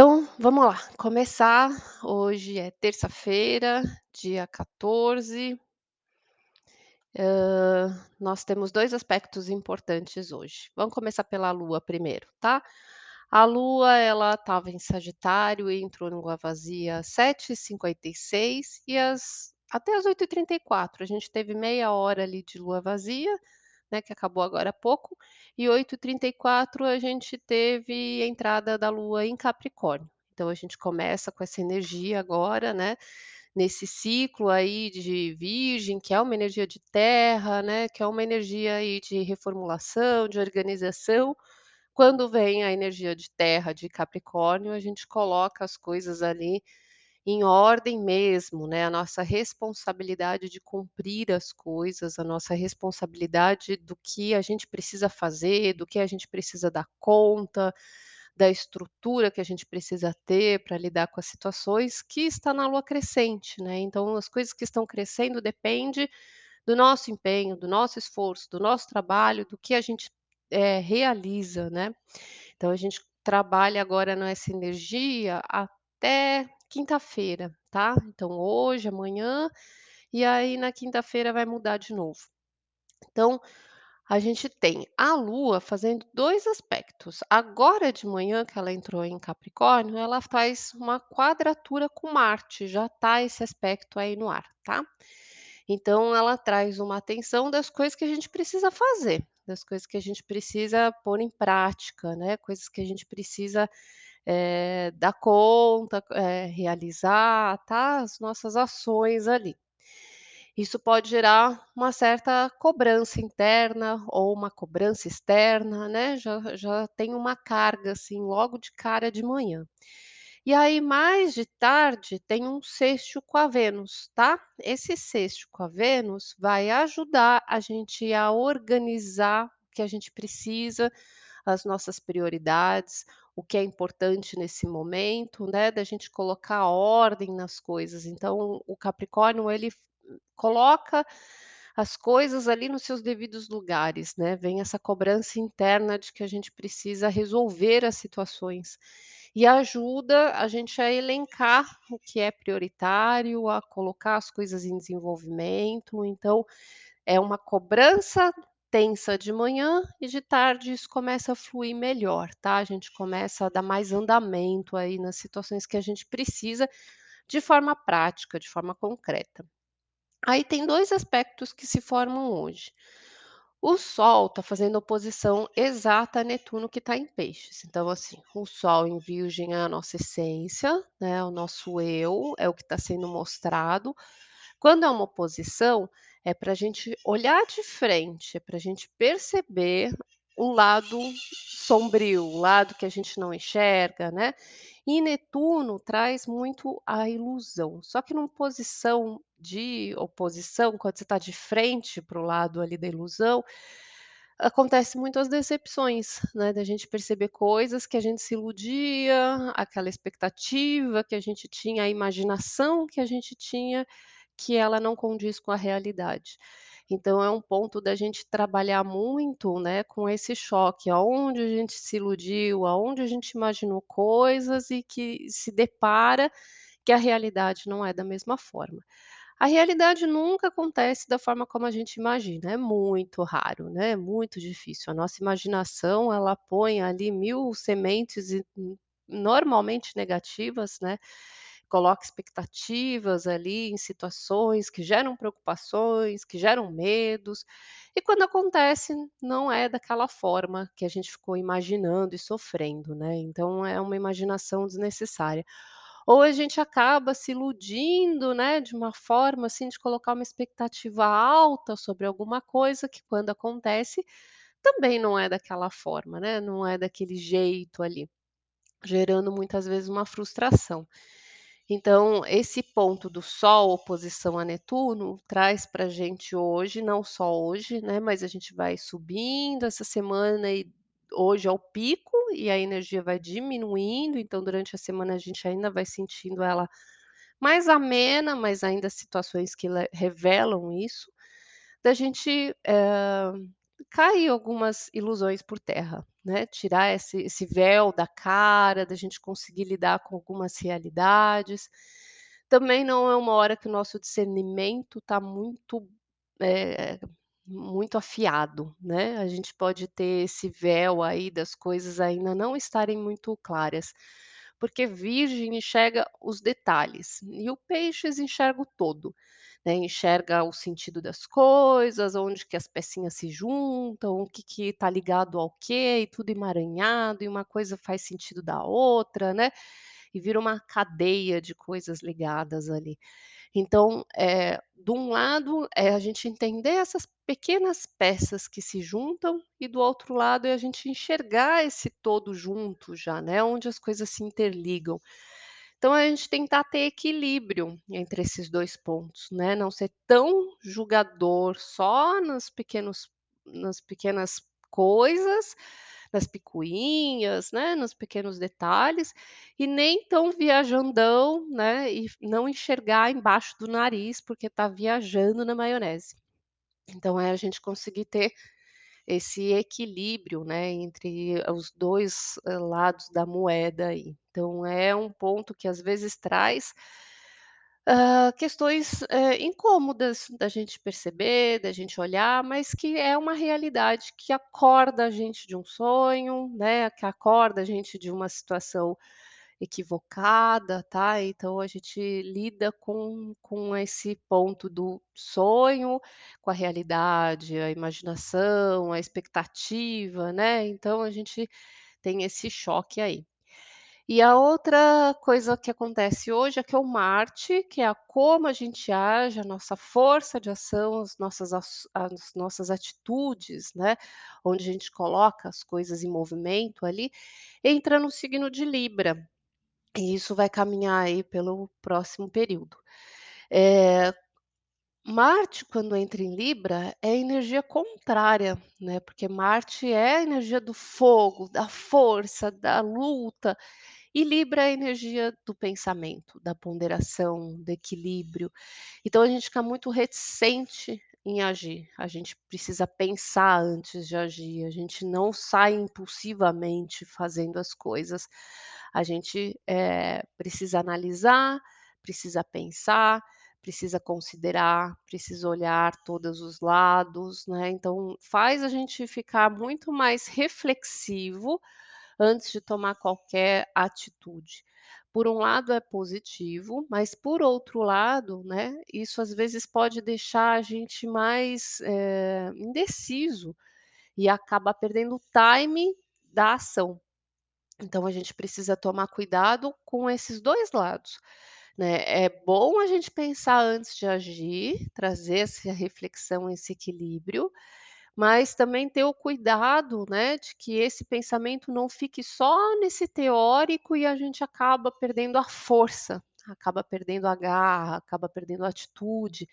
Então, vamos lá, começar. Hoje é terça-feira, dia 14. Hã, nós temos 2 aspectos importantes hoje. Vamos começar pela Lua primeiro, tá? A Lua, ela estava em Sagitário e entrou em lua vazia às 7h56 e às até às 8h34, a gente teve meia hora ali de lua vazia, né, que acabou agora há pouco, e 8h34 a gente teve a entrada da Lua em Capricórnio. Então a gente começa com essa energia agora, né, nesse ciclo aí de Virgem, que é uma energia de terra, né, que é uma energia aí de reformulação, de organização. Quando vem a energia de terra de Capricórnio, a gente coloca as coisas ali em ordem mesmo, né, a nossa responsabilidade de cumprir as coisas, a nossa responsabilidade do que a gente precisa fazer, do que a gente precisa dar conta, da estrutura que a gente precisa ter para lidar com as situações, que está na lua crescente, né. Então as coisas que estão crescendo depende do nosso empenho, do nosso esforço, do nosso trabalho, do que a gente, eh, realiza, né. Então a gente trabalha agora nessa energia até quinta-feira, tá. Então hoje, amanhã, e aí na quinta-feira vai mudar de novo. Então, a gente tem a Lua fazendo 2 aspectos. Agora de manhã que ela entrou em Capricórnio, ela faz uma quadratura com Marte, já está esse aspecto aí no ar, tá. Então ela traz uma atenção das coisas que a gente precisa fazer, das coisas que a gente precisa pôr em prática, né, coisas que a gente precisa, eh, dar conta, eh, realizar, tá, as nossas ações ali. Isso pode gerar uma certa cobrança interna ou uma cobrança externa, né, já já tem uma carga, assim, logo de cara de manhã. E aí mais de tarde tem um sextil com a Vênus, tá. Esse sextil com a Vênus vai ajudar a gente a organizar o que a gente precisa, as nossas prioridades, o que é importante nesse momento, né, da gente colocar ordem nas coisas. Então o Capricórnio ele coloca as coisas ali nos seus devidos lugares, né, vem essa cobrança interna de que a gente precisa resolver as situações. E ajuda a gente a elencar o que é prioritário, a colocar as coisas em desenvolvimento, então é uma cobrança tensa de manhã e de tarde isso começa a fluir melhor, tá. A gente começa a dar mais andamento aí nas situações que a gente precisa, de forma prática, de forma concreta. Aí tem 2 aspectos que se formam hoje. O Sol está fazendo oposição exata a Netuno que está em Peixes, então assim, o Sol em Virgem é a nossa essência, né, o nosso eu, é o que está sendo mostrado. Quando é uma oposição, é pra gente olhar de frente, é pra gente perceber o lado sombrio, o lado que a gente não enxerga, né. E Netuno traz muito a ilusão, só que numa posição de oposição, quando você está de frente para o lado ali da ilusão, acontece muito as decepções, né, da gente perceber coisas que a gente se iludia, aquela expectativa que a gente tinha, a imaginação que a gente tinha, que ela não condiz com a realidade. Então é um ponto da gente trabalhar muito, né, com esse choque, aonde a gente se iludiu, aonde a gente imaginou coisas e que se depara que a realidade não é da mesma forma. A realidade nunca acontece da forma como a gente imagina, é muito raro, né, é muito difícil. A nossa imaginação ela põe ali 1000 sementes n normalmente negativas, né, coloca expectativas ali em situações que geram preocupações, que geram medos, e quando acontece não é daquela forma que a gente ficou imaginando e sofrendo, né, então é uma imaginação desnecessária. Ou a gente acaba se iludindo, né, de uma forma, assim, de colocar uma expectativa alta sobre alguma coisa que quando acontece, também não é daquela forma, né, não é daquele jeito ali, gerando muitas vezes uma frustração. Então esse ponto do Sol oposição a Netuno traz pra gente hoje, não só hoje, né, mas a gente vai subindo essa semana e hoje é o pico e a energia vai diminuindo, então durante a semana a gente ainda vai sentindo ela mais amena, mas ainda situações que revelam isso, da gente, hã, cair algumas ilusões por terra, né, tirar esse esse véu da cara, da gente conseguir lidar com algumas realidades. Também não é uma hora que o nosso discernimento está muito, eh, muito afiado, né, a gente pode ter esse véu aí das coisas ainda não estarem muito claras, porque Virgem enxerga os detalhes e o Peixes enxerga o todo, né, enxerga o sentido das coisas, onde que as pecinhas se juntam, o que que está ligado ao quê, e tudo emaranhado, e uma coisa faz sentido da outra, né, e vira uma cadeia de coisas ligadas ali. Então, eh, de um lado, é a gente entender essas pequenas peças que se juntam e do outro lado é a gente enxergar esse todo junto já, né, onde as coisas se interligam. Então a gente tentar ter equilíbrio entre esses 2 pontos, né, não ser tão julgador só nos pequenos nas pequenas coisas, nas picuinhas, né, nos pequenos detalhes, e nem tão viajandão, né, e não enxergar embaixo do nariz, porque está viajando na maionese. Então é a gente conseguir ter esse equilíbrio, né, entre os 2 hã, lados da moeda aí. Então é um ponto que às vezes traz hã, questões, eh, incômodas da gente perceber, da gente olhar, mas que é uma realidade que acorda a gente de um sonho, né, que acorda a gente de uma situação equivocada, tá. Então a gente lida com com esse ponto do sonho, com a realidade, a imaginação, a expectativa, né, então a gente tem esse choque aí. E a outra coisa que acontece hoje é que o Marte, que é a como a gente age, a nossa força de ação, as nossas as nossas atitudes, né, onde a gente coloca as coisas em movimento ali, entra no signo de Libra, e isso vai caminhar aí pelo próximo período. Eh, Marte quando entra em Libra é energia contrária, né, porque Marte é a energia do fogo, da força, da luta, e Libra é a energia do pensamento, da ponderação, do equilíbrio. Então a gente fica muito reticente em agir, a gente precisa pensar antes de agir, a gente não sai impulsivamente fazendo as coisas, a gente, eh, precisa analisar, precisa pensar, precisa considerar, precisa olhar todos os lados, né, então faz a gente ficar muito mais reflexivo antes de tomar qualquer atitude. Por um lado é positivo, mas por outro lado, né, isso às vezes pode deixar a gente mais, eh, indeciso e acaba perdendo o time da ação. Então a gente precisa tomar cuidado com esses 2 lados, né. É bom a gente pensar antes de agir, trazer essa reflexão, esse equilíbrio, mas também ter o cuidado, né, de que esse pensamento não fique só nesse teórico e a gente acaba perdendo a força, acaba perdendo a garra, acaba perdendo a atitude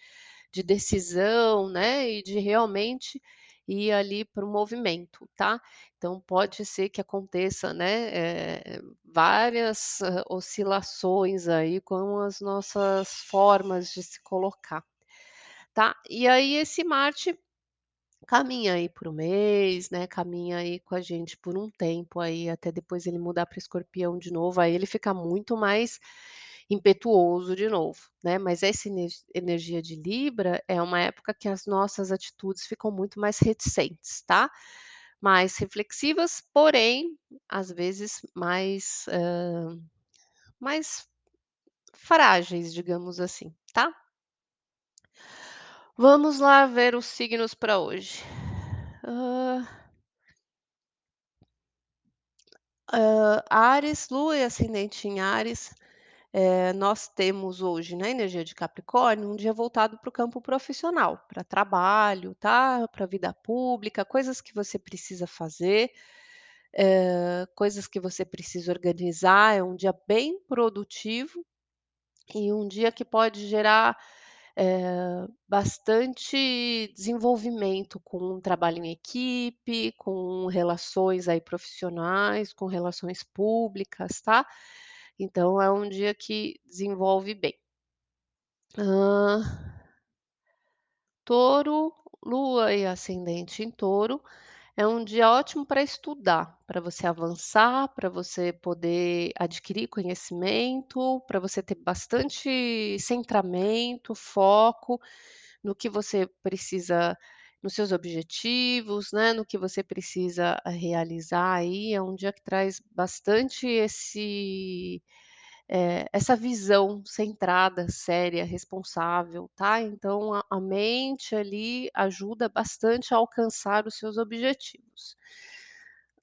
de decisão, né, e de realmente ir ali para o movimento, tá. Então pode ser que aconteça, né, eh, várias, hã, oscilações aí com as nossas formas de se colocar, tá. E aí esse Marte caminha aí por 1 mês, né, caminha aí com a gente por um tempo aí, até depois ele mudar para Escorpião de novo, aí ele fica muito mais impetuoso de novo, né, mas essa ener energia de Libra é uma época que as nossas atitudes ficam muito mais reticentes, tá. Mais reflexivas, porém, às vezes mais, hã, mais frágeis, digamos assim, tá. Vamos lá ver os signos para hoje. Hã Hã, Áries, Lua e ascendente em Áries, eh, nós temos hoje na energia de Capricórnio, um dia voltado para o campo profissional, para trabalho, tá, para vida pública, coisas que você precisa fazer, eh, coisas que você precisa organizar, é um dia bem produtivo, e um dia que pode gerar, eh, bastante desenvolvimento com trabalho em equipe, com relações aí profissionais, com relações públicas, tá. Então é um dia que desenvolve bem. Hã Touro, Lua e ascendente em Touro, É um dia ótimo para estudar, para você avançar, para você poder adquirir conhecimento, para você ter bastante centramento, foco no que você precisa nos seus objetivos, né, no que você precisa realizar aí. É um dia que traz bastante esse eh, essa visão centrada, séria, responsável, tá. Então a a mente ali ajuda bastante a alcançar os seus objetivos.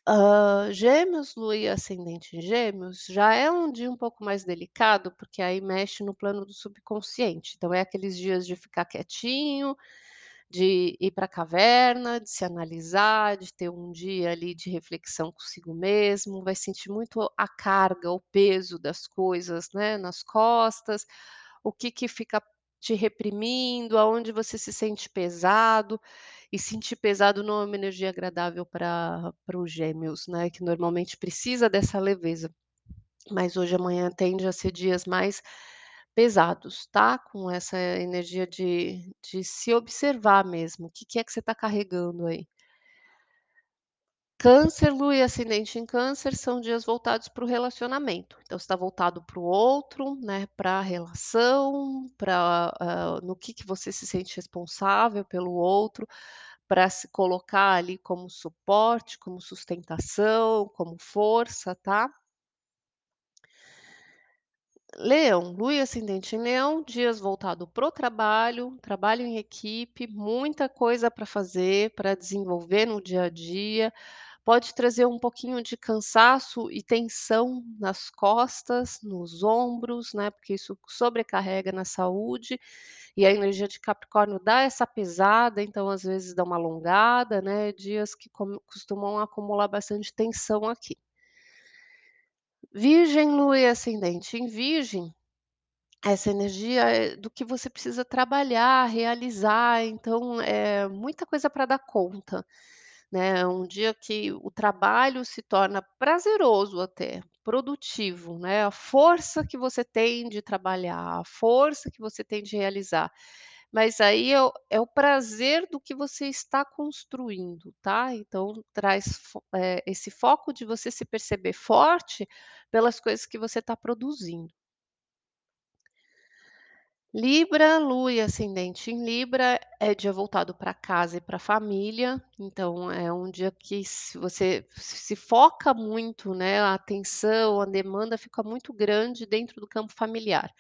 Hã, Gêmeos, Lua e ascendente em Gêmeos, já é um dia um pouco mais delicado, porque aí mexe no plano do subconsciente. Então é aqueles dias de ficar quietinho, de ir para a caverna, de se analisar, de ter um dia ali de reflexão consigo mesmo, vai sentir muito a carga, o peso das coisas, né, nas costas, o que que fica te reprimindo, aonde você se sente pesado, e sentir pesado não é uma energia agradável para os Gêmeos, né, que normalmente precisa dessa leveza. Mas hoje, amanhã tende a ser dias mais pesados, tá, com essa energia de de se observar mesmo, o que que é que você está carregando aí. Câncer, Lua e ascendente em Câncer são dias voltados para o relacionamento, então está voltado para o outro, né, pra relação, pra, hã, no que que você se sente responsável pelo outro, para se colocar ali como suporte, como sustentação, como força, tá. Leão, Lua ascendente em Leão, dias voltado para o trabalho, trabalho em equipe, muita coisa para fazer, para desenvolver no dia a dia, pode trazer um pouquinho de cansaço e tensão nas costas, nos ombros, né, porque isso sobrecarrega na saúde, e a energia de Capricórnio dá essa pesada, então às vezes dá uma alongada, né, dias que costumam acumular bastante tensão aqui. Virgem, Lua e ascendente. Em Virgem, essa energia é do que você precisa trabalhar, realizar, então, é muita coisa para dar conta, né, é um dia que o trabalho se torna prazeroso até, produtivo, né, a força que você tem de trabalhar, a força que você tem de realizar, mas aí é o é o prazer do que você está construindo, tá, então traz eh, esse foco de você se perceber forte pelas coisas que você está produzindo. Libra, Lua e ascendente em Libra, é dia voltado para casa e para família, então é um dia que se você se foca muito, né, a atenção, a demanda fica muito grande dentro do campo familiar.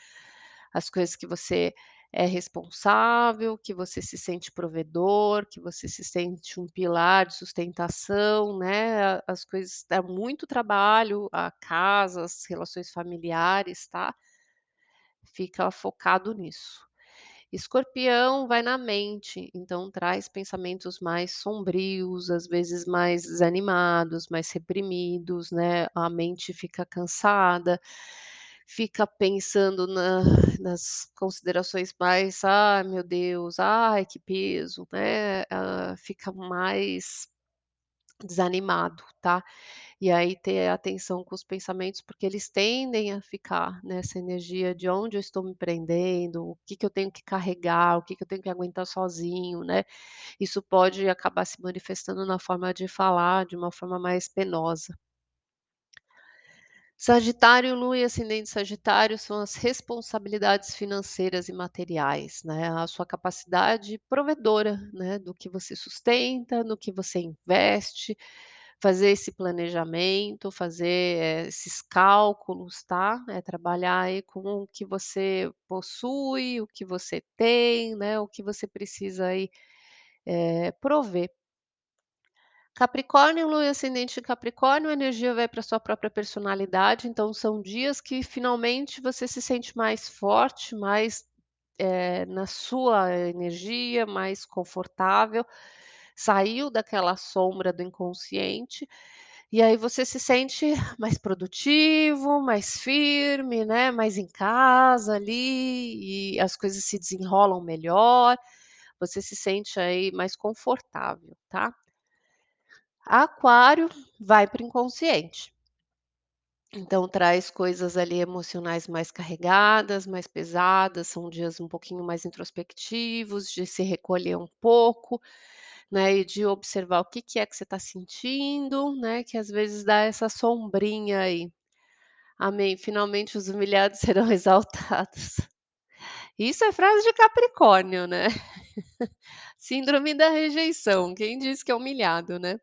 As coisas que você é responsável, que você se sente provedor, que você se sente um pilar de sustentação, né, as coisas dá muito trabalho, a casa, as relações familiares, tá. Fica focado nisso. Escorpião vai na mente, então traz pensamentos mais sombrios, às vezes mais desanimados, mais reprimidos, né, a mente fica cansada, fica pensando na nas considerações mais: "Ai meu Deus, ai que peso", né, hã, fica mais desanimado, tá. E aí ter atenção com os pensamentos, porque eles tendem a ficar nessa energia de onde eu estou me prendendo, o que que eu tenho que carregar, o que que eu tenho que aguentar sozinho, né. Isso pode acabar se manifestando na forma de falar de uma forma mais penosa. Sagitário, Lua e ascendente Sagitário são as responsabilidades financeiras e materiais, né, a sua capacidade provedora, né, do que você sustenta, no que você investe, fazer esse planejamento, fazer, eh, esses cálculos, tá, é trabalhar aí com o que você possui, o que você tem, né, o que você precisa aí, eh, prover. Capricórnio, Lua ascendente em Capricórnio, a energia vai para sua própria personalidade, então são dias que finalmente você se sente mais forte, mais, eh, na sua energia, mais confortável, saiu daquela sombra do inconsciente, e aí você se sente mais produtivo, mais firme, né, mais em casa ali, e as coisas se desenrolam melhor, você se sente aí mais confortável, tá. Aquário vai para o inconsciente. Então traz coisas ali emocionais mais carregadas, mais pesadas, são dias um pouquinho mais introspectivos, de se recolher um pouco, né, e de observar o que que é que você está sentindo, né, que às vezes dá essa sombrinha aí. Amém. Finalmente os humilhados serão exaltados. Isso é frase de Capricórnio, né. Síndrome da rejeição, quem disse que é humilhado, né.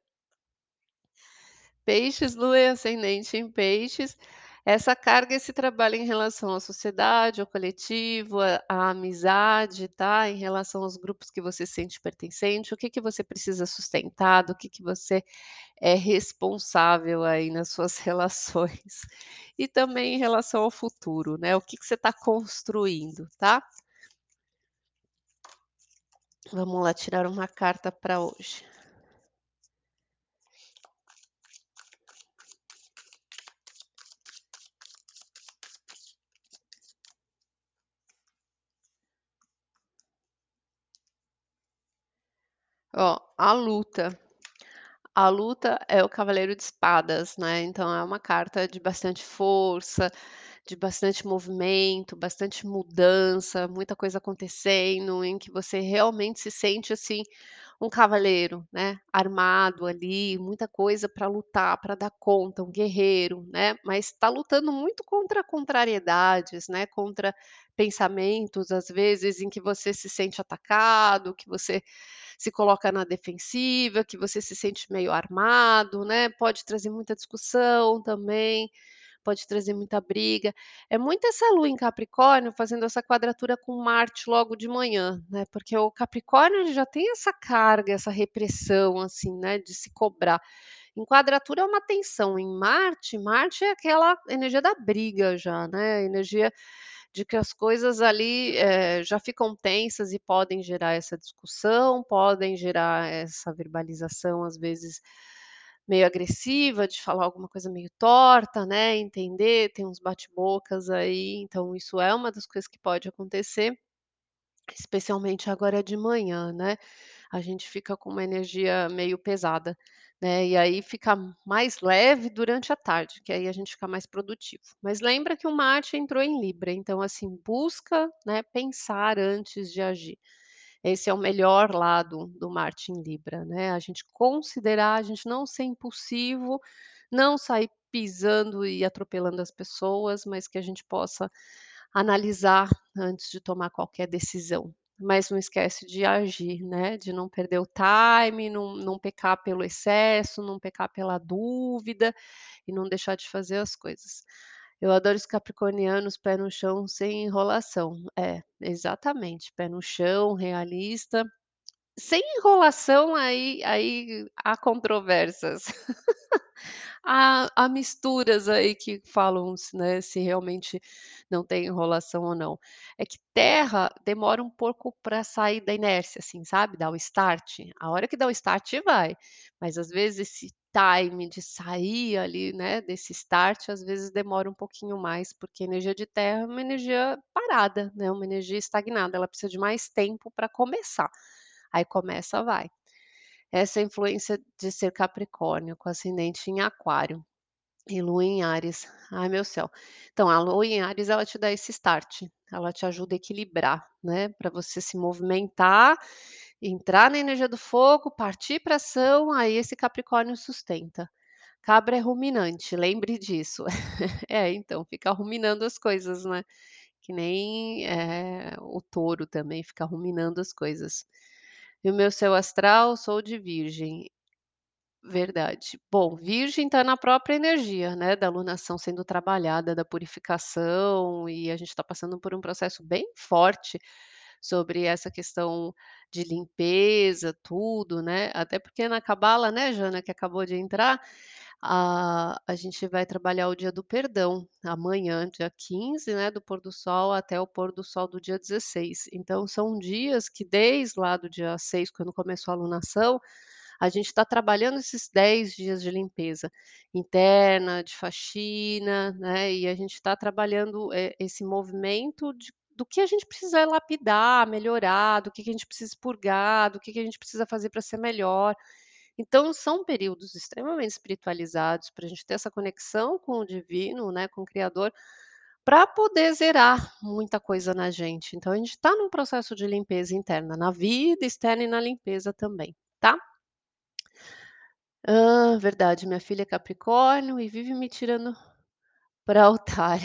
Peixes, lua e ascendente em peixes, essa carga, esse trabalho em relação à sociedade, ao coletivo, à amizade, tá, em relação aos grupos que você se sente pertencente, o que que você precisa sustentar, do que que você é responsável aí nas suas relações. E também em relação ao futuro, né, o que que você está construindo, tá. Vamos lá tirar uma carta para hoje. Ó, a luta. A luta é o cavaleiro de espadas, né, então é uma carta de bastante força, de bastante movimento, bastante mudança, muita coisa acontecendo, em que você realmente se sente, assim, um cavaleiro, né, armado ali, muita coisa para lutar, para dar conta, um guerreiro, né, mas está lutando muito contra contrariedades, né, contra pensamentos, às vezes, em que você se sente atacado, que você se coloca na defensiva, que você se sente meio armado, né, pode trazer muita discussão também, pode trazer muita briga. É muito essa lua em Capricórnio fazendo essa quadratura com Marte logo de manhã, né, porque o Capricórnio já tem essa carga, essa repressão, assim, né, de se cobrar. Em quadratura é uma tensão, em Marte, Marte é aquela energia da briga já, né, energia de que as coisas ali, eh, já ficam tensas e podem gerar essa discussão, podem gerar essa verbalização, às vezes, meio agressiva, de falar alguma coisa meio torta, né, entender, tem uns bate-bocas aí, então isso é uma das coisas que pode acontecer, especialmente agora de manhã, né, a gente fica com uma energia meio pesada, né, e aí fica mais leve durante a tarde, que aí a gente fica mais produtivo. Mas lembra que o Marte entrou em Libra, então assim, busca, né, pensar antes de agir. Esse é o melhor lado do Marte em Libra, né, a gente considerar, a gente não ser impulsivo, não sair pisando e atropelando as pessoas, mas que a gente possa analisar antes de tomar qualquer decisão. Mas não esquece de agir, né, de não perder o time, não não pecar pelo excesso, não pecar pela dúvida e não deixar de fazer as coisas. Eu adoro os capricornianos pé no chão, sem enrolação. É, exatamente, pé no chão, realista. Sem enrolação, aí aí há controvérsias. Há há misturas aí que falam né, se realmente não tem enrolação ou não. É que terra demora um pouco para sair da inércia, assim, sabe, dar o start. A hora que dá o start vai, mas às vezes esse time de sair ali, né, desse start, às vezes demora um pouquinho mais, porque a energia de terra é uma energia parada, né, uma energia estagnada, ela precisa de mais tempo para começar. Aí começa, vai. Essa é influência de ser Capricórnio, com ascendente em Aquário e lua em Áries. Ai, meu céu. Então, a lua em Áries, ela te dá esse start, ela te ajuda a equilibrar, né, para você se movimentar, entrar na energia do fogo, partir para ação, aí esse Capricórnio sustenta. Cabra é ruminante, lembre disso. É, então, fica ruminando as coisas, né, que nem, eh, o touro também fica ruminando as coisas. E o meu céu astral, sou de Virgem. Verdade. Bom, Virgem está na própria energia, né, da alunação sendo trabalhada, da purificação, e a gente está passando por um processo bem forte sobre essa questão de limpeza, tudo, né, até porque na cabala, né, Jana, que acabou de entrar, a a gente vai trabalhar o dia do perdão, amanhã, dia 15, né, do pôr do sol até o pôr do sol do dia 16. Então são dias que desde lá do dia 6, quando começou a alunação, a gente está trabalhando esses 10 dias de limpeza interna, de faxina, né, e a gente está trabalhando, eh, esse movimento de do que a gente precisa lapidar, melhorar, do que que a gente precisa expurgar, do que que a gente precisa fazer para ser melhor. Então são períodos extremamente espiritualizados para a gente ter essa conexão com o divino, né, com o criador, para poder zerar muita coisa na gente. Então a gente está num processo de limpeza interna, na vida externa e na limpeza também. tá? Hã, verdade, minha filha é Capricórnio e vive me tirando pra altar.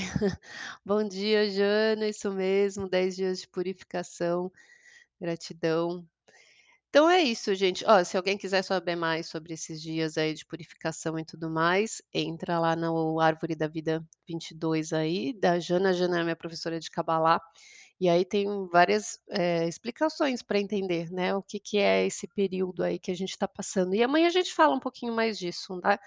Bom dia, Jana, isso mesmo, 10 dias de purificação, gratidão. Então é isso, gente. Ó, se alguém quiser saber mais sobre esses dias aí de purificação e tudo mais, entra lá no Árvore da Vida 22 aí, da Jana. Jana é minha professora de Cabala, e aí tem várias, eh, explicações para entender, né, o que que é esse período aí que a gente está passando. E amanhã a gente fala um pouquinho mais disso, tá?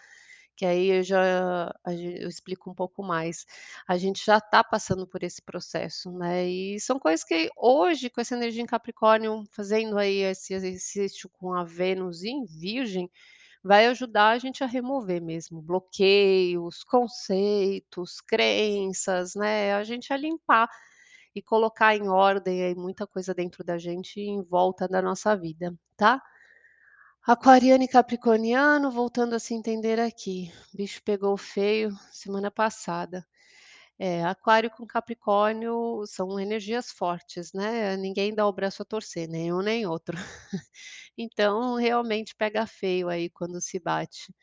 Que aí eu já eu explico um pouco mais. A gente já está passando por esse processo, né, e são coisas que hoje, com essa energia em Capricórnio, fazendo aí esse exercício com a Vênus em Virgem, vai ajudar a gente a remover mesmo bloqueios, conceitos, crenças, né, a gente a limpar e colocar em ordem aí muita coisa dentro da gente e em volta da nossa vida, tá? Aquariano e capricorniano voltando a se entender aqui. O bicho pegou feio semana passada. É, aquário com capricórnio são energias fortes, né, ninguém dá o braço a torcer, nem um nem outro. Então, realmente pega feio aí quando se bate.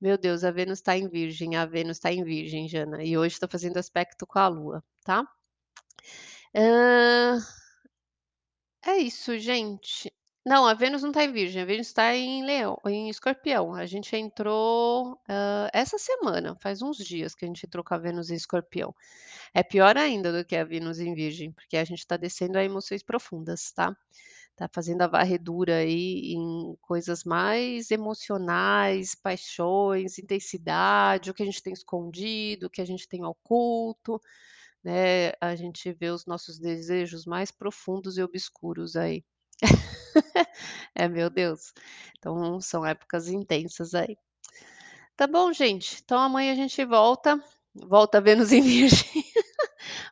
Meu Deus, a Vênus está em Virgem, a Vênus está em Virgem, Jana, e hoje está fazendo aspecto com a Lua, tá? Hã é isso, gente. Não, a Vênus não está em Virgem, a Vênus está em Leão em Escorpião. A gente entrou, essa semana, faz uns dias que a gente entrou com a Vênus em Escorpião. É pior ainda do que a Vênus em Virgem, porque a gente está descendo a emoções profundas, tá? Tá fazendo a varredura aí em coisas mais emocionais, paixões, intensidade, o que a gente tem escondido, o que a gente tem oculto, né, a gente vê os nossos desejos mais profundos e obscuros aí. É, meu Deus. Então são épocas intensas aí. Tá bom, gente, então amanhã a gente volta, volta Vênus em Virgem.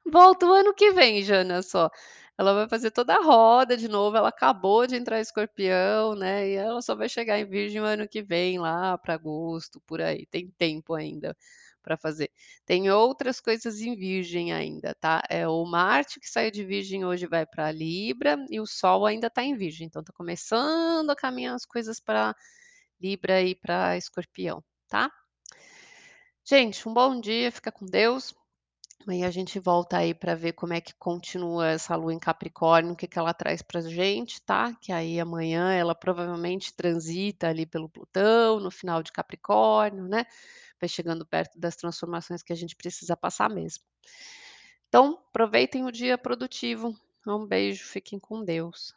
Volta o ano que vem, Jana, só. Ela vai fazer toda a roda de novo, ela acabou de entrar Escorpião, né, e ela só vai chegar em Virgem o ano que vem, lá pra agosto, por aí, tem tempo ainda pra fazer. Tem outras coisas em Virgem ainda, tá? É o Marte que saiu de Virgem hoje vai pra Libra e o Sol ainda tá em Virgem, então tá começando a caminhar as coisas pra Libra e pra Escorpião, tá? Gente, um bom dia, fica com Deus. Amanhã a gente volta aí pra ver como é que continua essa Lua em Capricórnio, o que que ela traz pra gente, tá? Que aí amanhã ela provavelmente transita ali pelo Plutão, no final de Capricórnio, né, vai chegando perto das transformações que a gente precisa passar mesmo. Então, aproveitem o dia produtivo. Um beijo, fiquem com Deus.